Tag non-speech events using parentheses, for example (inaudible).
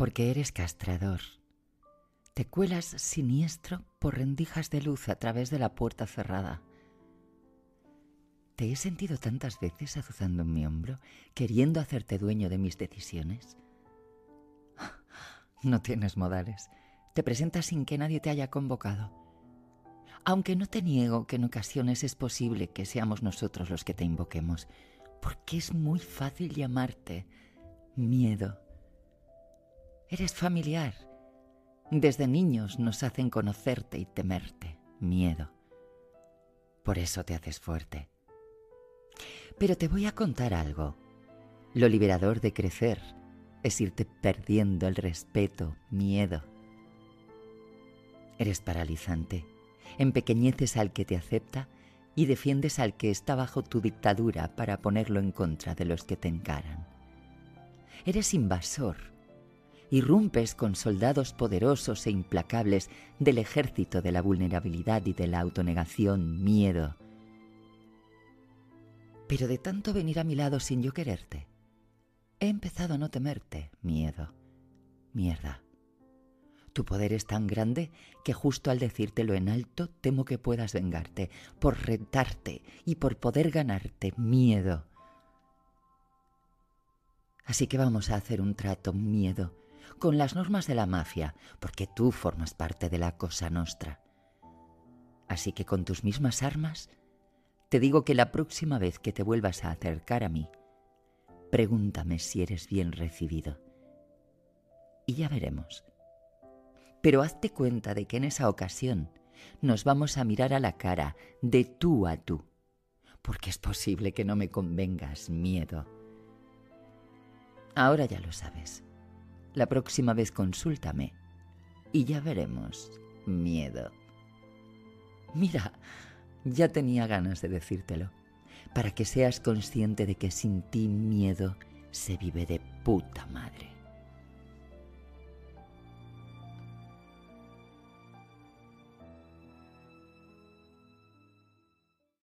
Porque eres castrador. Te cuelas siniestro por rendijas de luz a través de la puerta cerrada. Te he sentido tantas veces azuzando en mi hombro, queriendo hacerte dueño de mis decisiones. (laughs) No tienes modales. Te presentas sin que nadie te haya convocado. Aunque no te niego que en ocasiones es posible que seamos nosotros los que te invoquemos, porque es muy fácil llamarte miedo. Eres familiar. Desde niños nos hacen conocerte y temerte, miedo. Por eso te haces fuerte. Pero te voy a contar algo. Lo liberador de crecer es irte perdiendo el respeto, miedo. Eres paralizante empequeñeces al que te acepta y defiendes al que está bajo tu dictadura para ponerlo en contra de los que te encaran. Eres invasor. Irrumpes con soldados poderosos e implacables del ejército de la vulnerabilidad y de la autonegación, miedo. Pero de tanto venir a mi lado sin yo quererte, he empezado a no temerte, miedo, mierda. Tu poder es tan grande que justo al decírtelo en alto temo que puedas vengarte, por retarte y por poder ganarte miedo. Así que vamos a hacer un trato, miedo, con las normas de la mafia, porque tú formas parte de la cosa nostra. Así que con tus mismas armas, te digo que la próxima vez que te vuelvas a acercar a mí, pregúntame si eres bien recibido. Y ya veremos pero hazte cuenta de que en esa ocasión nos vamos a mirar a la cara de tú a tú, porque es posible que no me convengas miedo. Ahora ya lo sabes. La próxima vez consúltame y ya veremos miedo. Mira, ya tenía ganas de decírtelo, para que seas consciente de que sin ti miedo se vive de puta madre.